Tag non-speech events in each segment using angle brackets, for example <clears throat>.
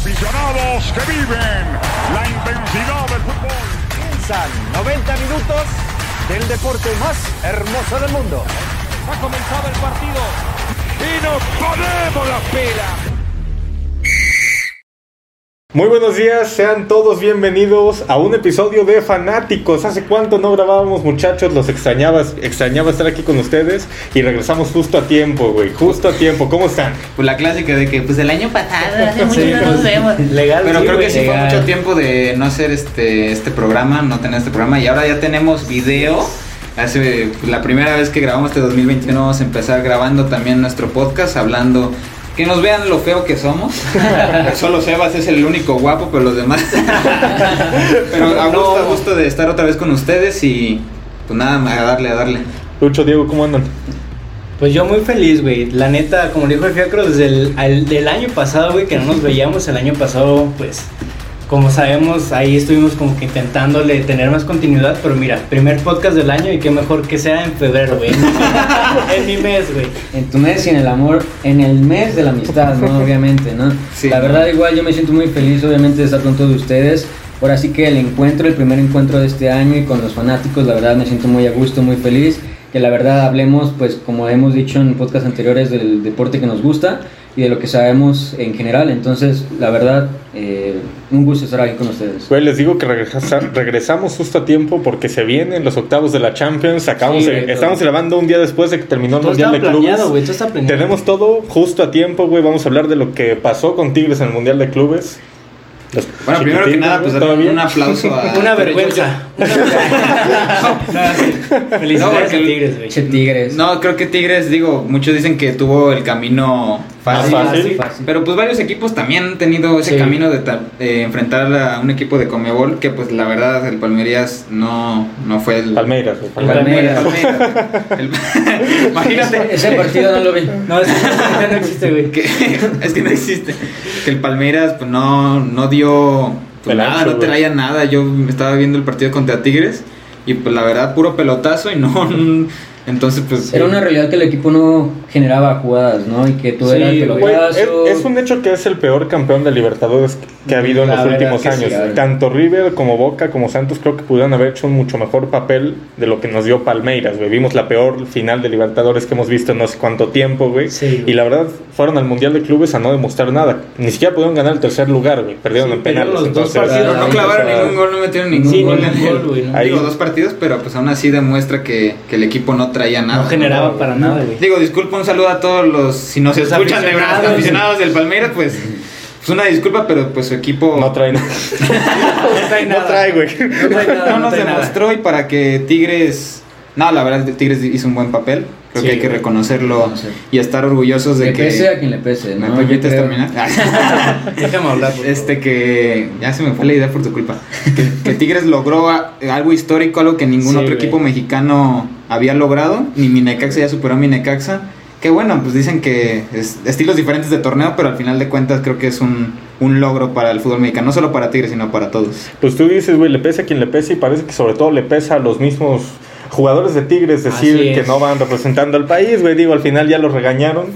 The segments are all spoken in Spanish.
Aficionados que viven la intensidad del fútbol. Comienzan 90 minutos del deporte más hermoso del mundo. Ha comenzado el partido y nos ponemos las pilas. Muy buenos días, sean todos bienvenidos a un episodio de Fanáticos. ¿Hace cuánto no grabábamos, muchachos? Los extrañaba, extrañaba estar aquí con ustedes y regresamos justo a tiempo, güey, justo a tiempo. ¿Cómo están? Pues la clásica de que pues el año pasado, <laughs> hace mucho Sí, no nos pues, vemos. legal, Pero sí, creo que sí fue mucho tiempo de no hacer este este programa, no tener este programa y ahora ya tenemos video. Hace pues, la primera vez que grabamos este 2021 vamos a empezar grabando también nuestro podcast hablando que nos vean lo feo que somos. <laughs> Solo Sebas es el único guapo, pero los demás. <laughs> pero a gusto, a gusto de estar otra vez con ustedes y pues nada, a darle, a darle. Lucho, Diego, ¿cómo andan? Pues yo muy feliz, güey. La neta, como dijo el Fiacro, desde el al- del año pasado, güey, que no nos veíamos el año pasado, pues, como sabemos, ahí estuvimos como que intentándole tener más continuidad, pero mira, primer podcast del año y qué mejor que sea en febrero, güey. <laughs> en mi mes, güey. En tu mes y en el amor, en el mes de la amistad, ¿no? <laughs> Obviamente, ¿no? Sí. La verdad, igual yo me siento muy feliz, obviamente, de estar con todos ustedes. Ahora sí que el encuentro, el primer encuentro de este año y con los fanáticos, la verdad me siento muy a gusto, muy feliz. Que la verdad hablemos, pues como hemos dicho en podcast anteriores, del deporte que nos gusta y de lo que sabemos en general. Entonces, la verdad, eh, un gusto estar aquí con ustedes. Güey, les digo que regresa- regresamos justo a tiempo porque se vienen los octavos de la Champions. Acabamos Sí, de- güey, estamos grabando un día después de que terminó el Mundial de Clubes. planeado, güey, todo está planeado. Tenemos todo justo a tiempo, güey. Vamos a hablar de lo que pasó con Tigres en el Mundial de Clubes. Los Bueno, primero que nada, pues un aplauso a Una vergüenza. <laughs> Felicidades No, a Tigres, güey. Che, Tigres. No, creo que Tigres, digo, muchos dicen que tuvo el camino fácil. Más fácil. Fácil. Pero pues varios equipos también han tenido ese Sí. camino de, de enfrentar a un equipo de Comebol que pues la verdad el Palmeiras no, no fue el... Palmeiras, El Palmeiras. Palmeiras. Palmeiras. El- <laughs> Imagínate. Ese partido no lo vi. No, ese no existe, güey. <laughs> que, es que no existe. Que el Palmeiras pues no, no dio pues, nada, ancho, no güey. traía nada. Yo estaba viendo el partido contra Tigres y pues la verdad puro pelotazo y no... Entonces pues... Era una realidad que el equipo no generaba jugadas, ¿no? Y que tú Sí, eras el güey. Güey, pelotazo. es, es un hecho que es el peor campeón de Libertadores que ha habido en La los verdad últimos sí, años. verdad. Tanto River como Boca como Santos creo que pudieron haber hecho un mucho mejor papel de lo que nos dio Palmeiras, güey. Vimos la peor final de Libertadores que hemos visto en no sé cuánto tiempo, güey. Sí, y la verdad fueron al Mundial de Clubes a no demostrar nada. Ni siquiera pudieron ganar el tercer lugar, güey. Perdieron Sí, en penales. perdieron los dos entonces, partidos. No, clavaron o sea, ningún gol, no metieron ningún Sí, gol. ningún en el- gol, güey, ¿no? Ahí- Digo, dos partidos, pero pues aún así demuestra que, que el equipo no traía nada. No generaba para nada, güey. Digo, disculpa, un saludo a todos los, si nos escuchan de verdad, aficionados. aficionados del Palmeiras, pues, pues una disculpa, pero pues su equipo No trae nada. <laughs> No trae No nada. trae, güey. No trae nada, no nos trae nada. demostró y para que Tigres... No, la verdad, Tigres hizo un buen papel. Creo Sí, que hay que reconocerlo Reconocer. y estar orgullosos de Le que... pese a quien le pese, ¿Me ¿no? permites terminar? <laughs> Déjame hablar. Este que ya se me fue la idea por tu culpa. Que, que Tigres logró a- algo histórico, algo que ningún Sí, otro güey. equipo mexicano había logrado. Ni Minecaxa ya superó a Minecaxa. Que bueno, pues dicen que es estilos diferentes de torneo, pero al final de cuentas creo que es un, un logro para el fútbol mexicano, no solo para Tigres, sino para todos. Pues tú dices, güey, le pesa a quien le pese y parece que sobre todo le pesa a los mismos jugadores de Tigres decir es. que no van representando al país, güey. Digo, al final ya los regañaron.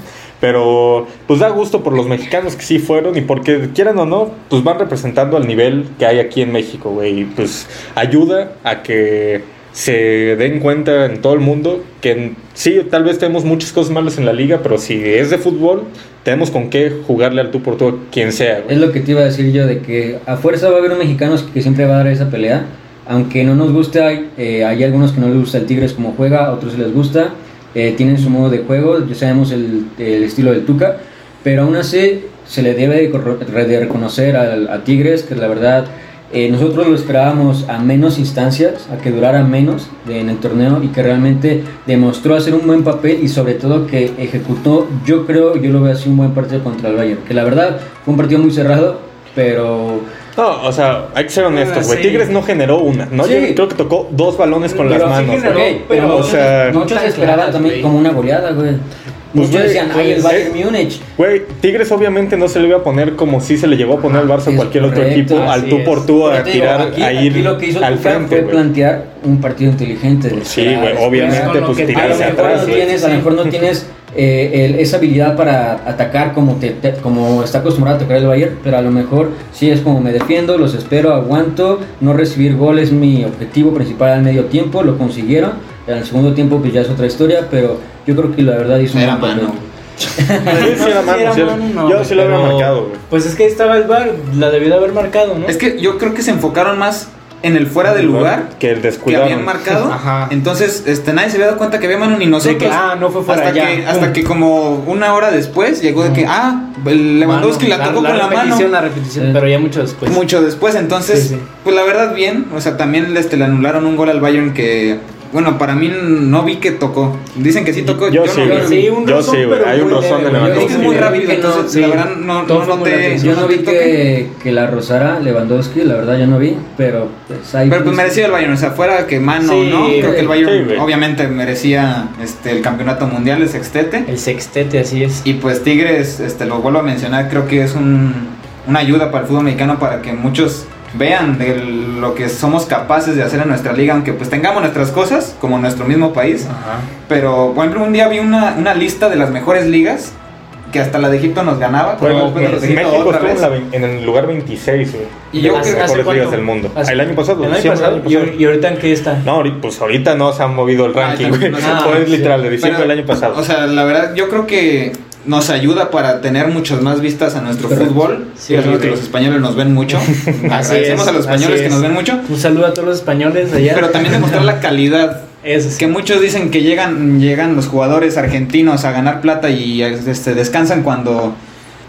Pero pues da gusto por los mexicanos que sí fueron y porque quieran o no, pues van representando al nivel que hay aquí en México, güey. Y pues ayuda a que se den cuenta en todo el mundo que sí, tal vez tenemos muchas cosas malas en la liga, pero si es de fútbol, tenemos con qué jugarle al tú por tú a quien sea. Es lo que te iba a decir yo, de que a fuerza va a haber un mexicano que siempre va a dar esa pelea. Aunque no nos guste, hay, eh, hay algunos que no les gusta el Tigres como juega, a otros les gusta. eh, tienen su modo de juego, ya sabemos el, estilo del Tuca. Pero aún así se le debe de, reconocer al- a, Tigres que la verdad eh, nosotros lo esperábamos a menos instancias, a que durara menos de- en el torneo y que realmente demostró hacer un buen papel y sobre todo que ejecutó, yo creo, yo lo veo así un buen partido contra el Bayern. Que la verdad fue un partido muy cerrado, pero No, o sea, hay que ser honestos, güey. sí. Tigres no generó una, ¿no? Sí. Yo creo que tocó dos balones con Pero las sí manos. generó, güey. Ok, pero o muchos, sea, muchos esperaban también como una goleada, güey. Pues, Muchos güey, decían, ay, el pues, Bayern eh, Múnich. Güey, Tigres obviamente no se le iba a poner como si se le llevó a poner al Barça o Es cualquier otro equipo al tú es. por tú a tirar, aquí, a ir aquí lo que hizo al frente, fue plantear un partido inteligente. de Sí, güey, obviamente, pues que- A lo tirarse mejor atrás. no tienes, a lo mejor no <laughs> tienes eh, el- esa habilidad para atacar como, te- te- como está acostumbrado a atacar el Bayern, pero a lo mejor sí es como me defiendo, los espero, aguanto, no recibir gol es mi objetivo principal al medio tiempo, lo consiguieron, en el segundo tiempo pues ya es otra historia, pero yo creo que la verdad hizo un Era papel. mano. Sí, sí era mano, Era sí era- mano, no, yo sí lo había marcado, güey. Pues es que ahí estaba el bar, la debió de haber marcado, ¿no? Es que yo creo que se enfocaron más en el fuera de lugar Que el que descuidado. habían marcado. <laughs> Ajá. Entonces, este, nadie se había dado cuenta que había mano ni nosotros. Que, ah, no fue fuera, hasta ya, que pum. hasta que como una hora después llegó de que ah, Lewandowski Mano, la tocó con la mano. repetición, La repetición, pero ya mucho después. Mucho después, entonces, Sí, sí. pues la verdad bien, o sea, también este, le anularon un gol al Bayern que, bueno, para mí no vi que tocó. Dicen que sí tocó, Yo yo, sí, no vi. Sí, un Yo sí, güey, hay un rozón de güey. Es que es muy rápido, que no, entonces sí. la verdad no, no noté. Yo no vi que, que la rozara Lewandowski, la verdad yo no vi, pero pues ahí... Pero pues merecía el Bayern, o sea, fuera que mano, Sí, ¿no? Creo que el Bayern obviamente merecía este, el campeonato mundial, el sextete. El sextete, así es. Y pues Tigres, este, lo vuelvo a mencionar, creo que es un, una ayuda para el fútbol mexicano para que muchos vean de lo que somos capaces de hacer en nuestra liga, aunque pues tengamos nuestras cosas, como nuestro mismo país. Ajá. Pero, por ejemplo, un día vi una, una lista de las mejores ligas, que hasta la de Egipto nos ganaba, pero Bueno, Egipto México otra estuvo en, vez. la vein- en el lugar 26, güey. Y yo las creo- ¿Hace mejores ligas del mundo. Hace- El año pasado. El año pasado. ¿Y, y ahorita en qué está? No, ahorita- pues ahorita no se ha movido el Ah, ranking, güey. no se- <laughs> Fue ah, literal de Pero, diciembre del año pasado. O sea, la verdad, yo creo que nos ayuda para tener muchas más vistas a nuestro Correcto. fútbol. Sí, Sí, que güey. los españoles nos ven mucho. <laughs> Agradecemos es, a los españoles que es. nos ven mucho. Un saludo a todos los españoles allá. Pero también demostrar la calidad. Eso sí. Que muchos dicen que llegan, llegan los jugadores argentinos a ganar plata y este, descansan cuando,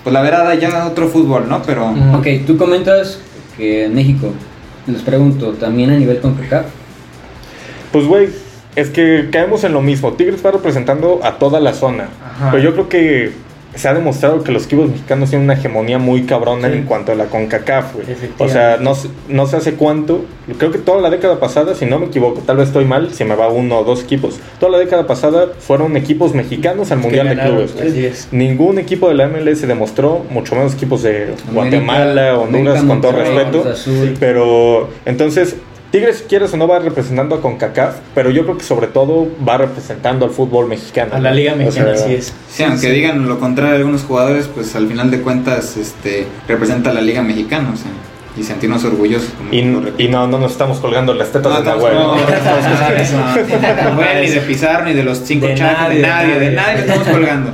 pues la verdad, hay ya otro fútbol, ¿no? Pero Mm. Ok, tú comentas que en México, les pregunto, ¿también a nivel CONCACAF? Pues, güey, es que caemos en lo mismo. Tigres va representando a toda la zona. Ajá. Pero yo creo que se ha demostrado que los equipos mexicanos tienen una hegemonía muy cabrona Sí. en cuanto a la CONCACAF, güey. O sea, no, sé- no sé hace cuánto, creo que toda la década pasada, si no me equivoco, tal vez estoy mal, si me va uno o dos equipos, toda la década pasada fueron equipos mexicanos al Mundial de Clubes. Así es. Ningún equipo de la MLS demostró, mucho menos equipos de Guatemala, América, Honduras, con todo respeto. Pero entonces, Tigres, quieres o no, va representando a CONCACAF, pero yo creo que sobre todo va representando al fútbol mexicano. A la Liga O Mexicana, sea, así es. sí, aunque digan lo contrario algunos jugadores, pues al final de cuentas este, representa a la Liga Mexicana, o sea, y sentirnos orgullosos. como Y, y no, no nos estamos colgando las tetas No, de estamos- Nahuel. no, ¿no? no, no, no, no, ni de <laughs> Pizarro, ni de los cinco nadie, de nadie, de nadie. le estamos colgando.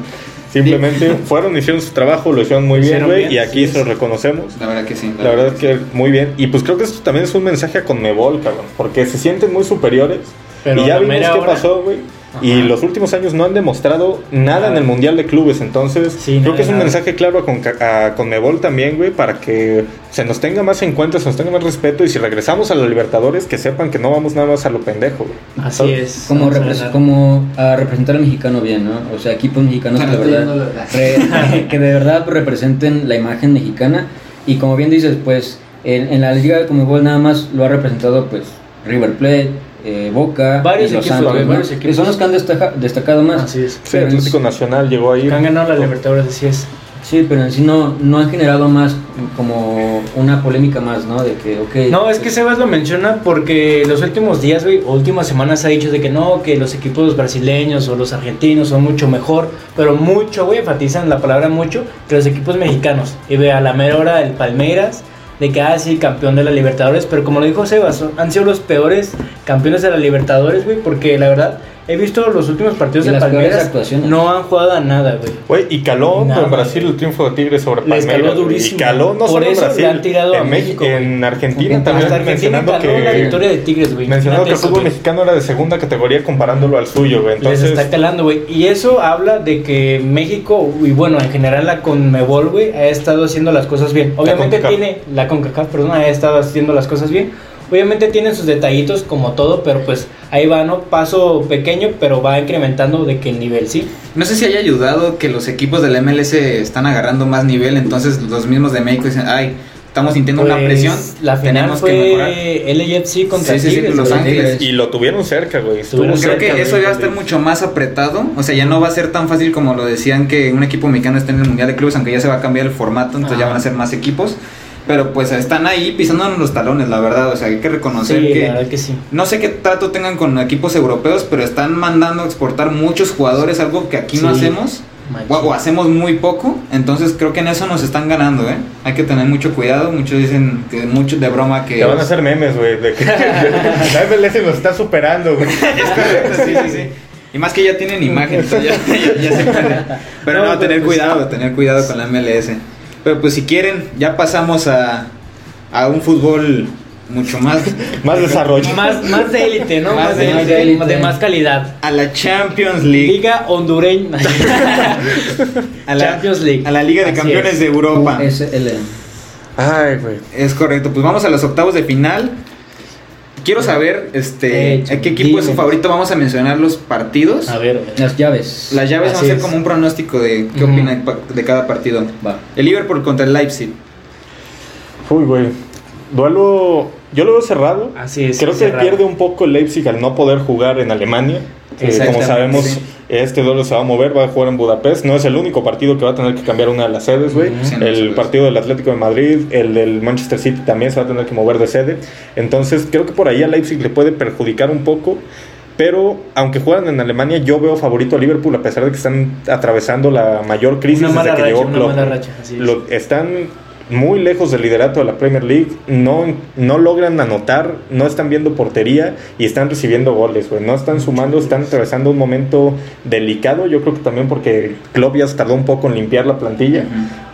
Simplemente fueron, hicieron su trabajo, lo hicieron muy bien, güey, y aquí sí, se lo reconocemos. La verdad que sí. La verdad es que muy bien. Y pues creo que esto también es un mensaje a Conmebol, cabrón. Porque se sienten muy superiores. Pero y ya la vimos qué hora- pasó, güey. Y los últimos años no han demostrado nada en el Mundial de Clubes. Entonces, Sí, creo nada, que es un nada. mensaje claro a, a Conmebol también, güey, para que se nos tenga más en cuenta, se nos tenga más respeto. Y si regresamos a la Libertadores, que sepan que no vamos nada más a lo pendejo, güey. Así es. Como, a como a representar al mexicano bien, ¿no? O sea, equipos mexicanos que de verdad, la- <laughs> que de verdad representen la imagen mexicana. Y como bien dices, pues en, en la liga de Comebol nada más lo ha representado pues River Plate, eh, Boca, Varios equipos, Santos, varios Que equipos. son los que han destaja- destacado más. Así es. Sí, en Atlético Nacional llegó ahí. Han ganado la Libertadores, así es. Sí, pero en sí no, no han generado más como una polémica más, ¿no? De que, ok. No, es que Sebas lo menciona porque los últimos días, güey, o últimas semanas ha dicho de que no, que los equipos brasileños o los argentinos son mucho mejor, pero mucho, güey, enfatizan la palabra mucho, que los equipos mexicanos. Y ve a la mera hora el Palmeiras, de que, ah, campeón de la Libertadores, pero como lo dijo Sebas, han sido los peores campeones de la Libertadores, güey, porque la verdad, he visto los últimos partidos Y de las Palmeiras, actuaciones. no han jugado a nada, güey. Güey, y caló Nada, en Brasil el triunfo de Tigres sobre Les caló Palmeiras. durísimo. Y caló no Por solo eso le Brasil, han tirado a en, México, México, en Argentina también Hasta Argentina mencionando caló la que victoria de Tigres, güey. mencionando que el fútbol mexicano era de segunda categoría comparándolo al suyo, güey. Les Entonces, está calando, güey. Y eso habla de que México, y bueno, en general la Conmebol, güey, ha estado haciendo las cosas bien. Obviamente CONCACAF. tiene, la CONCACAF, perdón, ha estado haciendo las cosas bien. Obviamente tienen sus detallitos como todo, pero pues ahí va, ¿no? Paso pequeño, pero va incrementando de que el nivel, ¿sí? No sé si haya ayudado que los equipos de la MLS están agarrando más nivel, entonces los mismos de México dicen, ay, estamos sintiendo una Pues, presión, La final tenemos que mejorar. fue LAFC contra Sí, sí, sí, Tigres, Los. Ángeles. y lo tuvieron cerca, güey. Creo cerca, que eso ya va a estar mucho más apretado, o sea, ya no va a ser tan fácil como lo decían que un equipo mexicano esté en el Mundial de Clubes, aunque ya se va a cambiar el formato, entonces ya Ajá. van a ser más equipos. Pero pues están ahí pisándonos los talones, la verdad. O sea, hay que reconocer Sí, que. la verdad que sí. No sé qué trato tengan con equipos europeos, pero están mandando a exportar muchos jugadores, algo que aquí no hacemos. O, o hacemos muy poco, entonces creo que en eso nos están ganando, ¿eh? Hay que tener mucho cuidado. Muchos dicen que muchos de broma que. Te van a hacer memes, güey. De que la MLS nos está superando, güey. <laughs> Es correcto, sí, sí, sí. Y más que ya tienen imagen, entonces ya, ya- ya se puede. Pero No, tener pues- cuidado, tener cuidado con la MLS. Pero pues si quieren, ya pasamos a, a un fútbol mucho más. <laughs> Más desarrollo. Más, más de élite, ¿no? Más Más, de de, élite. élite, de más calidad. A la Champions League. Liga hondureña. <laughs> a la, Champions League. A la Liga de Así Campeones es. de Europa. USL. Ay, güey. Es correcto, pues vamos a los octavos de final. Quiero saber, este, Hecho, ¿a qué equipo es su favorito? Vamos a mencionar los partidos. A ver. Las llaves. Las llaves van a ser como un pronóstico de qué opina de cada partido. Va. El Liverpool contra el Leipzig. Uy, güey. Duelo. Yo lo veo cerrado. Así es. Creo que cerrado. pierde un poco el Leipzig al no poder jugar en Alemania. Eh, como sabemos, sí. este duelo se va a mover, va a jugar en Budapest. No es el único partido que va a tener que cambiar una de las sedes, güey. Ujú. Sí, no, el sí, partido del Atlético de Madrid, el del Manchester City también se va a tener que mover de sede. Entonces, creo que por ahí a Leipzig le puede perjudicar un poco. Pero aunque juegan en Alemania, yo veo favorito a Liverpool a pesar de que están atravesando la mayor crisis Una mala desde que racha, llegó una Klopp. mala racha. Así es. Lo- están muy lejos del liderato de la Premier League, no, no logran anotar, no están viendo portería y están recibiendo goles, güey. No están sumando, están atravesando un momento delicado. Yo creo que también porque Klopp ya se tardó un poco en limpiar la plantilla,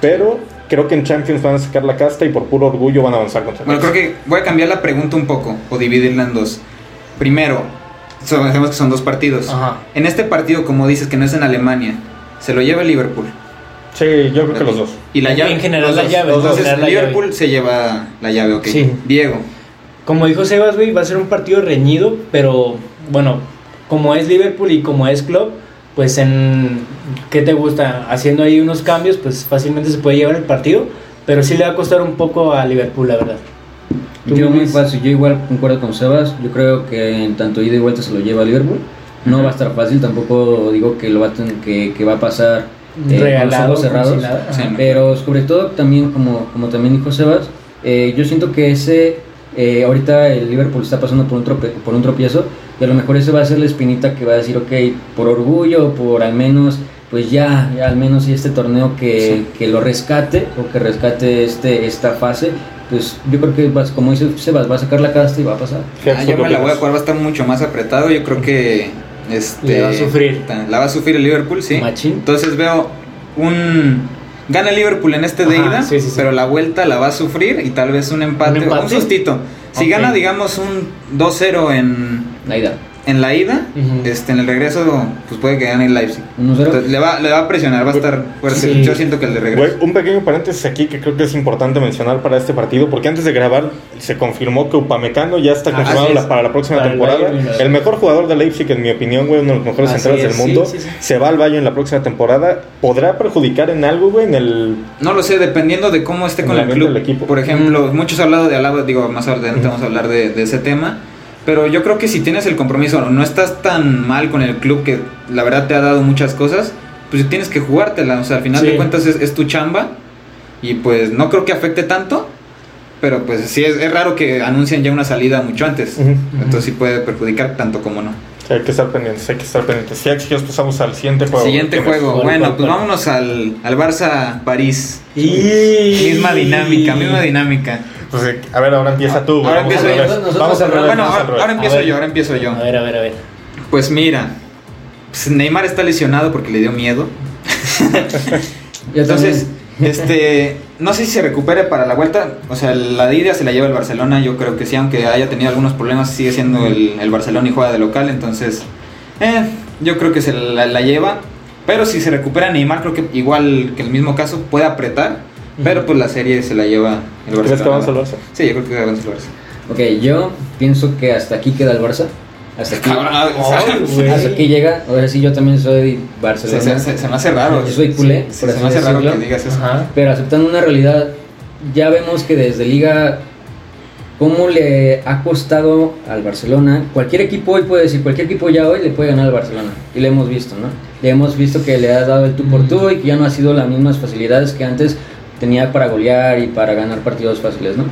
pero creo que en Champions van a sacar la casta y por puro orgullo van a avanzar contra Bueno, creo que voy a cambiar la pregunta un poco o dividirla en dos. Primero, sabemos que son dos partidos. Ajá. En este partido, como dices que no es en Alemania, se lo lleva el Liverpool. Sí, yo creo que los dos. Y la En llave. general los la dos. llave, en Entonces, general la Liverpool llave. se lleva la llave, ok. Sí. Diego. Como dijo Sebas, güey, va a ser un partido reñido, pero bueno, como es Liverpool y como es Club, pues en ¿qué te gusta? Haciendo ahí unos cambios, pues fácilmente se puede llevar el partido, pero sí le va a costar un poco a Liverpool, la verdad. ¿Tú, Yo muy fácil, yo igual concuerdo con Sebas, yo creo que en tanto ida y vuelta se lo lleva a Liverpool. No va a estar fácil, tampoco digo que lo va a tener- que, que va a pasar eh, con los Regalado, ojos como cerrados. Sí, no. Pero sobre todo también, como, como también dijo Sebas, eh, yo siento que ese, eh, ahorita el Liverpool está pasando por un, trope- por un tropiezo y a lo mejor ese va a ser la espinita que va a decir, ok, por orgullo, por al menos, pues ya, ya al menos y este torneo que, que lo rescate o que rescate este, esta fase, pues yo creo que vas, como dice Sebas, va a sacar la casta y va a pasar. Ah, yo me la voy a jugar, va a estar mucho más apretado. Yo creo que. Este, Le va a sufrir. La va a sufrir el Liverpool, sí. Machín. Entonces veo un. Gana el Liverpool en este de Ajá, ida, sí, sí, sí. pero la vuelta la va a sufrir y tal vez un empate, ¿Un un sustito. Si gana, digamos, un 2-0 en, La ida. En la ida, Ujú. este, en el regreso, pues puede que gane el Leipzig. 1-0. Entonces, le, va, le va a presionar, va a estar fuerte. Sí. Yo siento que el de regreso. un pequeño paréntesis aquí que creo que es importante mencionar para este partido, porque antes de grabar se confirmó que Upamecano ya está Ah, confirmado la- para la próxima Para el temporada. Bayern, El mejor jugador de Leipzig, en mi opinión, güey, uno de los mejores Así centrales es, del mundo, sí, sí. se va al Bayern en la próxima temporada. ¿Podrá perjudicar en algo, güey, en el... No lo sé, dependiendo de cómo esté En con el club. equipo. Por ejemplo, muchos han hablado de Alaba, digo, más adelante vamos a hablar de, de ese tema. Pero yo creo que si tienes el compromiso, no estás tan mal con el club que la verdad te ha dado muchas cosas, pues tienes que jugártela. O sea, al final Sí. de cuentas es, es tu chamba y pues no creo que afecte tanto. Pero pues sí, es, es raro que anuncien ya una salida mucho antes. Entonces sí puede perjudicar tanto como no. Hay que estar pendientes, hay que estar pendientes. Ya chicos, pasamos al siguiente juego. Siguiente juego. ¿Cuál, Bueno, pues vámonos al, al Barça-París. Y... Misma dinámica, misma dinámica. A ver, ahora empieza tú. güey. Ahora Vamos empiezo yo. revés. Nosotros Vamos al al revés. Bueno, al ahora, revés. ahora empiezo A ver. yo, ahora empiezo yo. A ver, a ver, a ver. Pues mira, pues Neymar está lesionado porque le dio miedo. <laughs> Entonces, este, no sé si se recupere para la vuelta. O sea, la de ida se la lleva el Barcelona. Yo creo que sí, aunque haya tenido algunos problemas, sigue siendo el, el Barcelona y juega de local. Entonces, eh, yo creo que se la, la lleva. Pero si se recupera Neymar, creo que igual que el mismo caso puede apretar. Pero pues la serie se la lleva el Barcelona. ¿Crees que avanza el Barça? Sí, yo creo que avanza el Barça. Ok, yo pienso que hasta aquí queda el Barça. Hasta aquí. Güey. Hasta aquí llega. Ahora sí, yo también soy Se, Barcelona. se- se- se me hace raro. Yo soy culé, Sí, por se así me hace raro decirlo. que digas eso. Ajá. Pero aceptando una realidad, ya vemos que desde Liga, cómo le ha costado al Barcelona. Cualquier equipo hoy puede decir, cualquier equipo ya hoy le puede ganar al Barcelona. Y lo hemos visto, ¿no? Ya hemos visto que le ha dado el tú por tú y que ya no ha sido las mismas facilidades que antes tenía para golear y para ganar partidos fáciles, ¿no?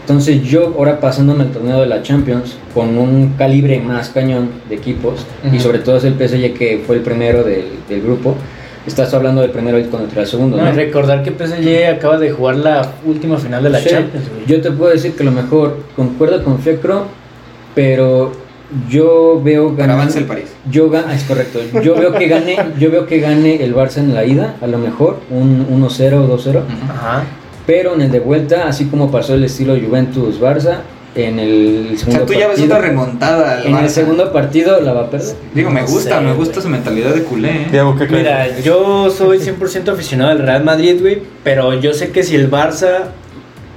Entonces yo ahora pasándome el torneo de la Champions con un calibre más cañón de equipos y sobre todo es el PSG que fue el primero del, del grupo, estás hablando del primero contra el segundo, No, ¿no? recordar que PSG acaba de jugar la última final de la Sí, Champions. Yo te puedo decir que lo mejor, concuerdo con Fiacro, pero yo veo Pero ganar. avanza el París. Yo ah, es correcto. Yo veo que gane, <laughs> yo veo que gane el Barça en la ida, a lo mejor un 1-0 o 2-0, Ajá. pero en el de vuelta, así como pasó el estilo Juventus Barça en el O segundo sea, tú ya ves partido. otra remontada al en el segundo partido la va a perder. Digo, me No gusta, sé, me güey. gusta su mentalidad de culé. ¿eh? Diego, ¿qué crees? Mira, yo soy 100% aficionado al Real Madrid, güey, pero yo sé que si el Barça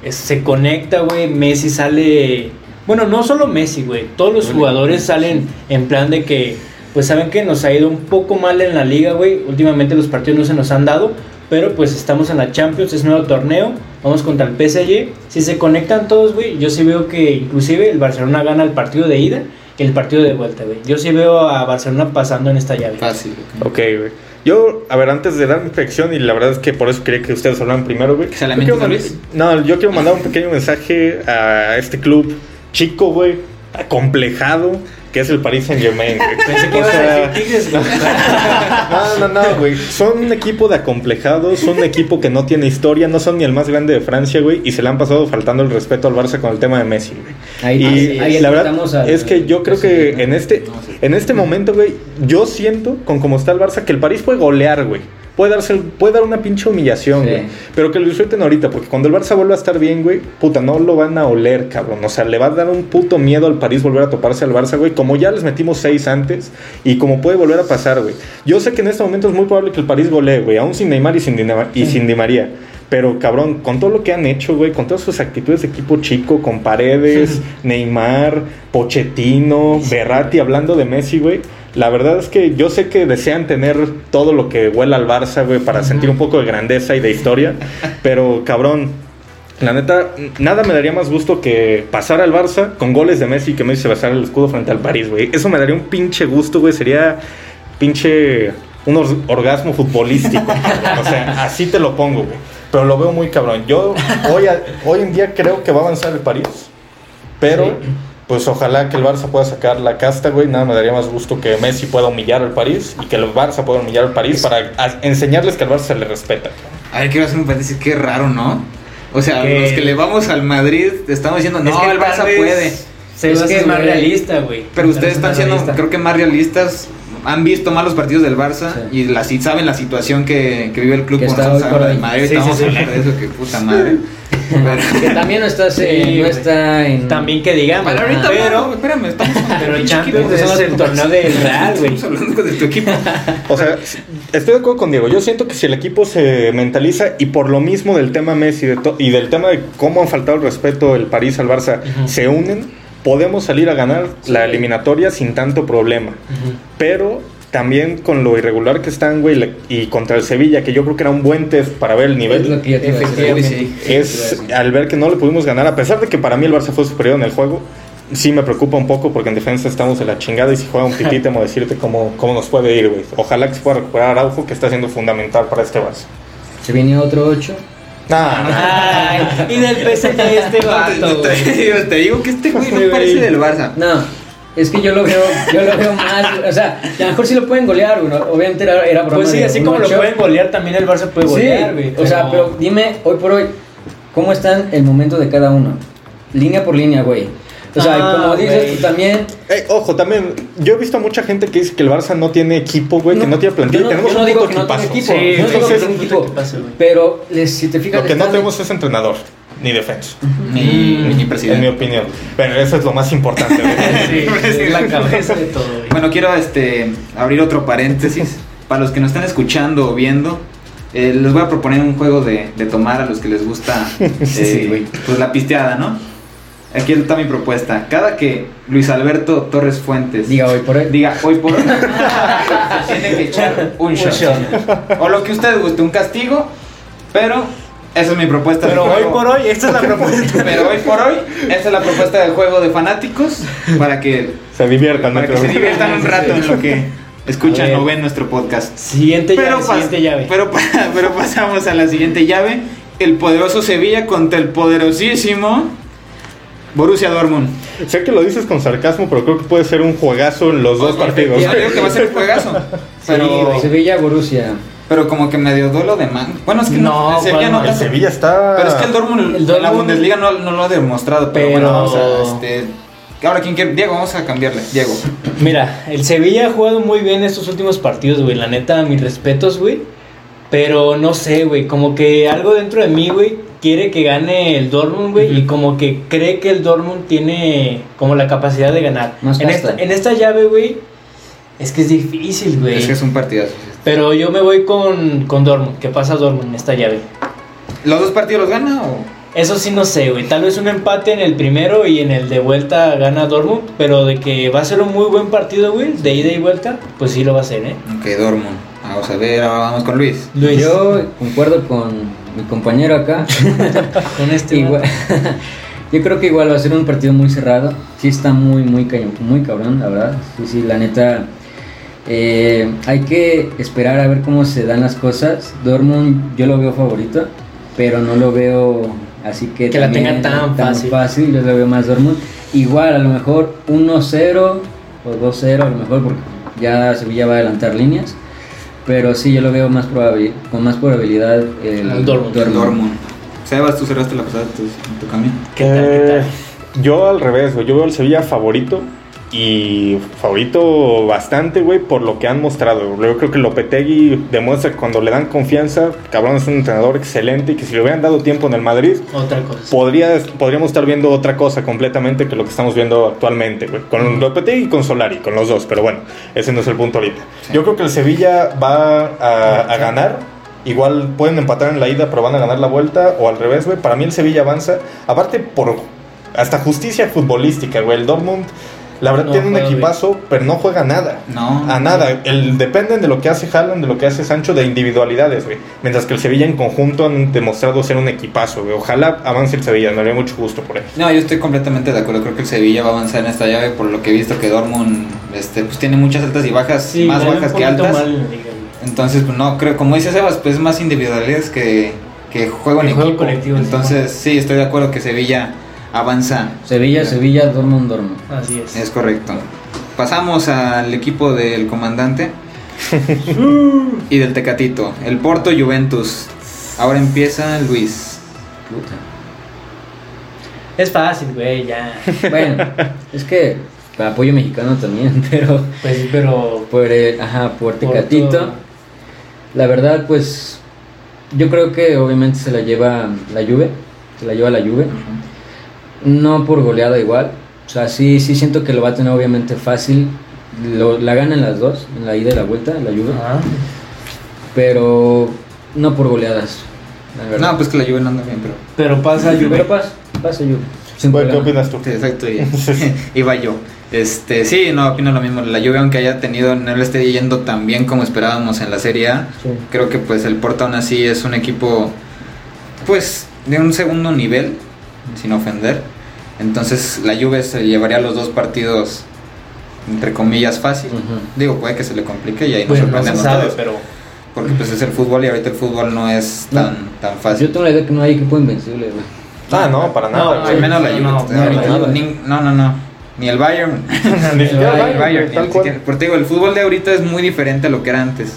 eh, se conecta, güey, Messi sale... Bueno, no solo Messi, güey, todos los jugadores salen en plan de que, pues saben que nos ha ido un poco mal en la liga, güey, últimamente los partidos no se nos han dado, pero pues estamos en la Champions, es nuevo torneo, vamos contra el PSG, si se conectan todos, güey, yo sí veo que inclusive el Barcelona gana el partido de ida y el partido de vuelta, güey. Yo sí veo a Barcelona pasando en esta llave. Fácil. ok. Ok, güey. Yo, a ver, antes de dar mi predicción, y la verdad es que por eso quería que ustedes hablaran primero, güey. No, yo quiero mandar un pequeño mensaje a este club chico, güey, acomplejado, que es el Paris Saint Germain, güey. <laughs> Pensé que O ibas sea, a decir Tigres, güey. <laughs> No, no, no, güey. Son un equipo de acomplejados, son un equipo que no tiene historia, no son ni el más grande de Francia, güey, y se le han pasado faltando el respeto al Barça con el tema de Messi, güey. Ahí- y ahí- ahí la verdad al- es que yo creo que en este en este momento, güey, yo siento con cómo está el Barça que el París puede golear, güey. Puede, darse, puede dar una pinche humillación, Sí. güey. Pero que lo disfruten ahorita, porque cuando el Barça vuelva a estar bien, güey, puta, no lo van a oler, cabrón. O sea, le va a dar un puto miedo al París volver a toparse al Barça, güey. Como ya les metimos seis antes y como puede volver a pasar, güey. Yo sé que en este momento es muy probable que el París golee, güey, aún sin Neymar y sin, Dina- y sin Di María. Pero cabrón, con todo lo que han hecho, güey, con todas sus actitudes de equipo chico, con Paredes, <laughs> Neymar, Pochettino, Berratti, hablando de Messi, güey. La verdad es que yo sé que desean tener todo lo que huela al Barça, güey, para sentir un poco de grandeza y de historia. <laughs> Pero cabrón, la neta, nada me daría más gusto que pasar al Barça con goles de Messi y que Messi se besara el escudo frente al París, güey. Eso me daría un pinche gusto, güey. Sería pinche un or- orgasmo futbolístico. o sea, así te lo pongo, güey. Pero lo veo muy cabrón. Yo hoy, a- hoy en día creo que va a avanzar el París. Pero, pues ojalá que el Barça pueda sacar la casta, güey. Nada me daría más gusto que Messi pueda humillar al París y que el Barça pueda humillar al París para enseñarles que al Barça se le respeta. A ver, quiero hacer un paréntesis, qué raro, ¿no? O sea, Que- los que le vamos al Madrid estamos diciendo, no, Es que el Barça puede. Se Es es que, que más realista, güey. Pero ustedes Es están siendo, realista. creo que más realistas. Han visto más los partidos del Barça Sí. y la, saben la situación que, que vive el club Que con. Madrid. Sí, Estamos sí, hablar de eso, que puta madre. <laughs> Pero- <laughs> Que también no está, Sí, no está en. También que digamos, Vale, ahorita pero, espérame, estamos pero el Champions es el torneo del Real, güey. Estamos hablando de tu equipo. <laughs> O sea, estoy de acuerdo con Diego. Yo siento que si el equipo se mentaliza y por lo mismo del tema Messi de y del tema de cómo han faltado el respeto el París al Barça se unen, podemos salir a ganar la eliminatoria sin tanto problema. Pero también con lo irregular que están, güey, y contra el Sevilla, que yo creo que era un buen test para ver el Es lo nivel. que decir. Es al ver que no le pudimos ganar, a pesar de que para mí el Barça fue superior en el juego. Sí me preocupa un poco porque en defensa estamos en la chingada y si juega un <laughs> tití temo decirte cómo, cómo nos puede ir, güey. Ojalá que se pueda recuperar Araujo, que está siendo fundamental para este Barça. Se viene otro 8. Nah, nah. Ay, y del PSG este <laughs> vato, te, te digo que este güey no parece del Barça. No, es que yo lo veo, yo lo veo más. O sea, a lo mejor sí lo pueden golear, güey. ¿no? Obviamente era, era broma Pues sí, de así como lo pueden golear, también el Barça puede Sí, golear, güey. o sea, pero dime hoy por hoy, ¿cómo están el momento de cada uno? Línea por línea, güey. O sea, Ah, como dices tú también. Eh, ojo, también, yo he visto a mucha gente que dice que el Barça no tiene equipo, güey, que no tiene plantilla. yo no, tenemos yo no un digo que no tiene equipazo. equipo. Sí, no digo que un equipo. equipazo. Pero les- si te fijas, Lo que no tenemos es entrenador, ni defensa, Ni, ni en mi presidente. opinión. Pero eso es lo más importante. <laughs> Sí, <laughs> es la cabeza de todo, güey. Bueno, quiero este abrir otro paréntesis. Para los que nos están escuchando o viendo, eh, les voy a proponer un juego de, de tomar a los que les gusta <laughs> eh, Sí, pues la pisteada, ¿no? Aquí está mi propuesta. Cada que Luis Alberto Torres Fuentes Diga hoy por hoy. diga hoy por hoy, tiene que echar un Un shot. shot. O lo que ustedes guste, un castigo, pero esa es mi propuesta. de Pero hoy por hoy, esta es la propuesta. Pero hoy por hoy, esta es la propuesta del juego de fanáticos para que, Se diviertan, para que se diviertan un rato en lo que escuchan o ven nuestro podcast. Siguiente Pero, llave, siguiente llave. pero, pa- <laughs> pero pasamos a la siguiente llave el poderoso Sevilla contra el poderosísimo Borussia Dortmund. Sé que lo dices con sarcasmo, pero creo que puede ser un juegazo en los dos partidos. Ya digo que va a ser un juegazo. Pero, Sevilla, Borussia. Pero como que medio duelo de man. Bueno, es que no, No, el Sevilla ¿cuál no no? El tanto. Sevilla está. Pero es que el Dortmund, El en la Bundesliga no, no lo ha demostrado. Pero, Pero- bueno, vamos a, este, ahora quién quiere. Diego, vamos a cambiarle. Diego. Mira, el Sevilla ha jugado muy bien estos últimos partidos, güey. La neta, mis respetos, güey. Pero no sé, güey. Como que algo dentro de mí, güey, quiere que gane el Dortmund, güey. Y como que cree que el Dortmund tiene como la capacidad de ganar. Más en, esta, en esta llave, güey, es que es difícil, güey. Es que es un partidazo. Pero yo me voy con, con Dortmund. ¿Qué pasa Dortmund en esta llave? ¿Los dos partidos los gana o.? Eso sí no sé, güey. Tal vez un empate en el primero y en el de vuelta gana Dortmund. Pero de que va a ser un muy buen partido, güey, de ida y vuelta, pues sí lo va a ser, ¿eh? Ok, Dortmund. Vamos a ver, ahora vamos con Luis. Luis, Yo concuerdo con mi compañero acá. <laughs> con este. Igual- <laughs> yo creo que igual va a ser un partido muy cerrado. Sí está muy, muy, cañón, muy cabrón, la verdad. Sí, sí, la neta. Eh, hay que esperar a ver cómo se dan las cosas. Dortmund yo lo veo favorito, pero no lo veo así que, Que la también tenga tan fácil. Yo lo veo más Dortmund. Igual, a lo mejor 1-0 o 2-0, a lo mejor, porque ya Sevilla va a adelantar líneas. Pero sí, yo lo veo más probabil- con más probabilidad el Al Dortmund. El Dortmund. Sebas, tú cerraste la pasada tu, en tu camino. ¿Qué tal, qué tal? Yo al revés, güey. Yo veo al Sevilla favorito. Y favorito bastante, güey, por lo que han mostrado. Yo creo que Lopetegui demuestra que cuando le dan confianza, cabrón es un entrenador excelente y que si le hubieran dado tiempo en el Madrid, Otra cosa. podría, podríamos estar viendo otra cosa completamente que lo que estamos viendo actualmente, güey. Con Lopetegui y con Solari, con los dos, pero bueno, ese no es el punto ahorita. Yo creo que el Sevilla va a, a ganar. Igual pueden empatar en la ida, pero van a ganar la vuelta, o al revés, güey. Para mí el Sevilla avanza. Aparte, por hasta justicia futbolística, güey. El Dortmund, la verdad, No tiene un bien. equipazo, pero no juega nada. No. A nada. El, dependen de lo que hace Haaland, de lo que hace Sancho, de individualidades, güey. Mientras que el Sevilla en conjunto han demostrado ser un equipazo, güey. Ojalá avance el Sevilla, me haría mucho gusto por él. No, yo estoy completamente de acuerdo. Creo que el Sevilla va a avanzar en esta llave por lo que he visto que Dortmund este, pues, tiene muchas altas y bajas, Sí, más bajas que altas. mal. Entonces, pues, no, creo, como dice Sebas, pues es más individualidades que, que juego en juego equipo. colectivo, sí. Entonces, sí, estoy de acuerdo que Sevilla avanza. Sevilla, Sevilla, Dortmund, Dortmund. Así es. Es correcto. Pasamos al equipo del comandante <laughs> y del Tecatito. El Porto Juventus. Ahora empieza Luis. Puta. Es fácil, güey, ya. <laughs> Bueno, es que apoyo mexicano también, <laughs> pero Pues sí, pero. por el, ajá, por Porto- Tecatito. La verdad, pues yo creo que obviamente se la lleva la Juve, se la lleva la Juve. No por goleada igual. O sea, sí, sí siento que lo va a tener obviamente fácil. Lo, la ganan las dos, en la ida y la vuelta, la Juve. Ajá. Pero no por goleadas. La. No, pues que la Juve no anda bien, pero... Pero pasa Juve. Pero pasa, pasa Juve. sin Güey, ¿Qué opinas tú? Sí, exacto, y- <laughs> <laughs> iba yo. Este, sí, no, opino lo mismo. La Juve, aunque haya tenido, no le esté yendo tan bien como esperábamos en la Serie A, Sí. creo que pues el Porto aún así es un equipo, pues, de un segundo nivel, sin ofender. Entonces la Juve se llevaría los dos partidos, entre comillas, fácil. Digo, puede que se le complique y ahí nos Pues no se sorprendemos sabe, todos. pero. Porque pues es el fútbol y ahorita el fútbol no es No. tan, tan fácil. Yo tengo la idea que no hay equipo invencible, güey. Ah, no, para No, nada. Al güey. menos la Juve. No, no, no, no. ni- no, no, no. Ni el Bayern. <laughs> Ni el Bayern, Porque te digo, el fútbol de ahorita es muy diferente a lo que era antes.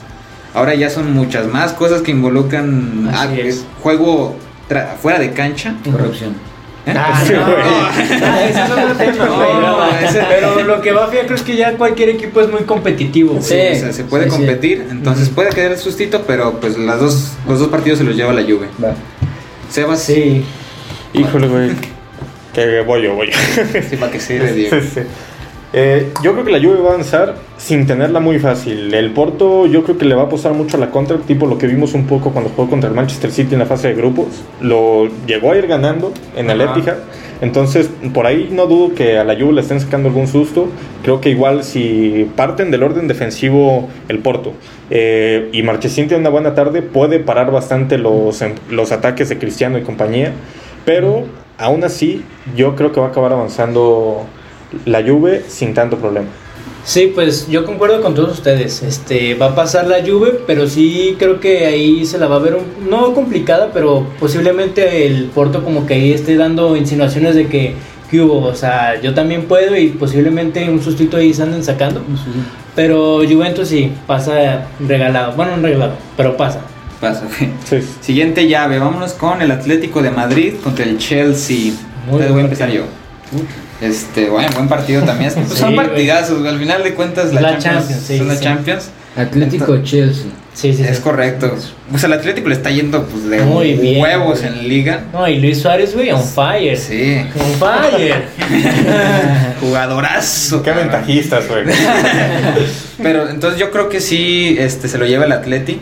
Ahora ya son muchas más cosas que involucran Así ah, juego tra- fuera de cancha. Corrupción. Ah, <laughs> Sí, no, güey. Ah, ese es otro tema, No, no, ese- Pero lo que va feo creo es que ya cualquier equipo es muy competitivo. güey. Sí, o sea, se puede sí, sí. competir, entonces puede quedar el sustito, pero pues las dos, los dos partidos se los lleva la Juve. Va. Sebas, Sí. Híjole, güey. <laughs> Que voy yo, voy yo. sí, para que sirve, <laughs> Diego. Eh, yo creo que la Juve va a avanzar sin tenerla muy fácil. El Porto yo creo que le va a apostar mucho a la contra, tipo lo que vimos un poco cuando jugó contra el Manchester City en la fase de grupos. Lo llegó a ir ganando en el. Etihad. Entonces, por ahí no dudo que a la Juve le estén sacando algún susto. Creo que igual si parten del orden defensivo el Porto eh, y Marchesín tiene una buena tarde, puede parar bastante los, em- los ataques de Cristiano y compañía. Pero aún así, yo creo que va a acabar avanzando la Juve sin tanto problema. Sí, pues yo concuerdo con todos ustedes. Este va a pasar la Juve, pero sí creo que ahí se la va a ver un- no complicada, pero posiblemente el Porto como que ahí esté dando insinuaciones de que que hubo, o sea, yo también puedo y posiblemente un sustito ahí se anden sacando. Pero Juventus sí pasa regalado, bueno, no regalado, pero pasa. Pasa, güey. Sí. Siguiente llave, vámonos con el Atlético de Madrid contra el Chelsea. Muy Entonces voy a buen empezar yo. Este, bueno, buen partido también. Pues <laughs> Sí, son partidazos, güey. al final de cuentas la, La Champions, Champions, sí, son la sí. Champions. Atlético Chelsea. Sí, sí, Es correcto. Pues el Atlético le está yendo pues de Muy bien, huevos güey. en liga. No, y Luis Suárez, güey, on fire. Sí. On fire. <laughs> <laughs> Jugadorazo. Qué cabrón. ventajistas, güey. Pero entonces yo creo que sí este, se lo lleva el Atleti.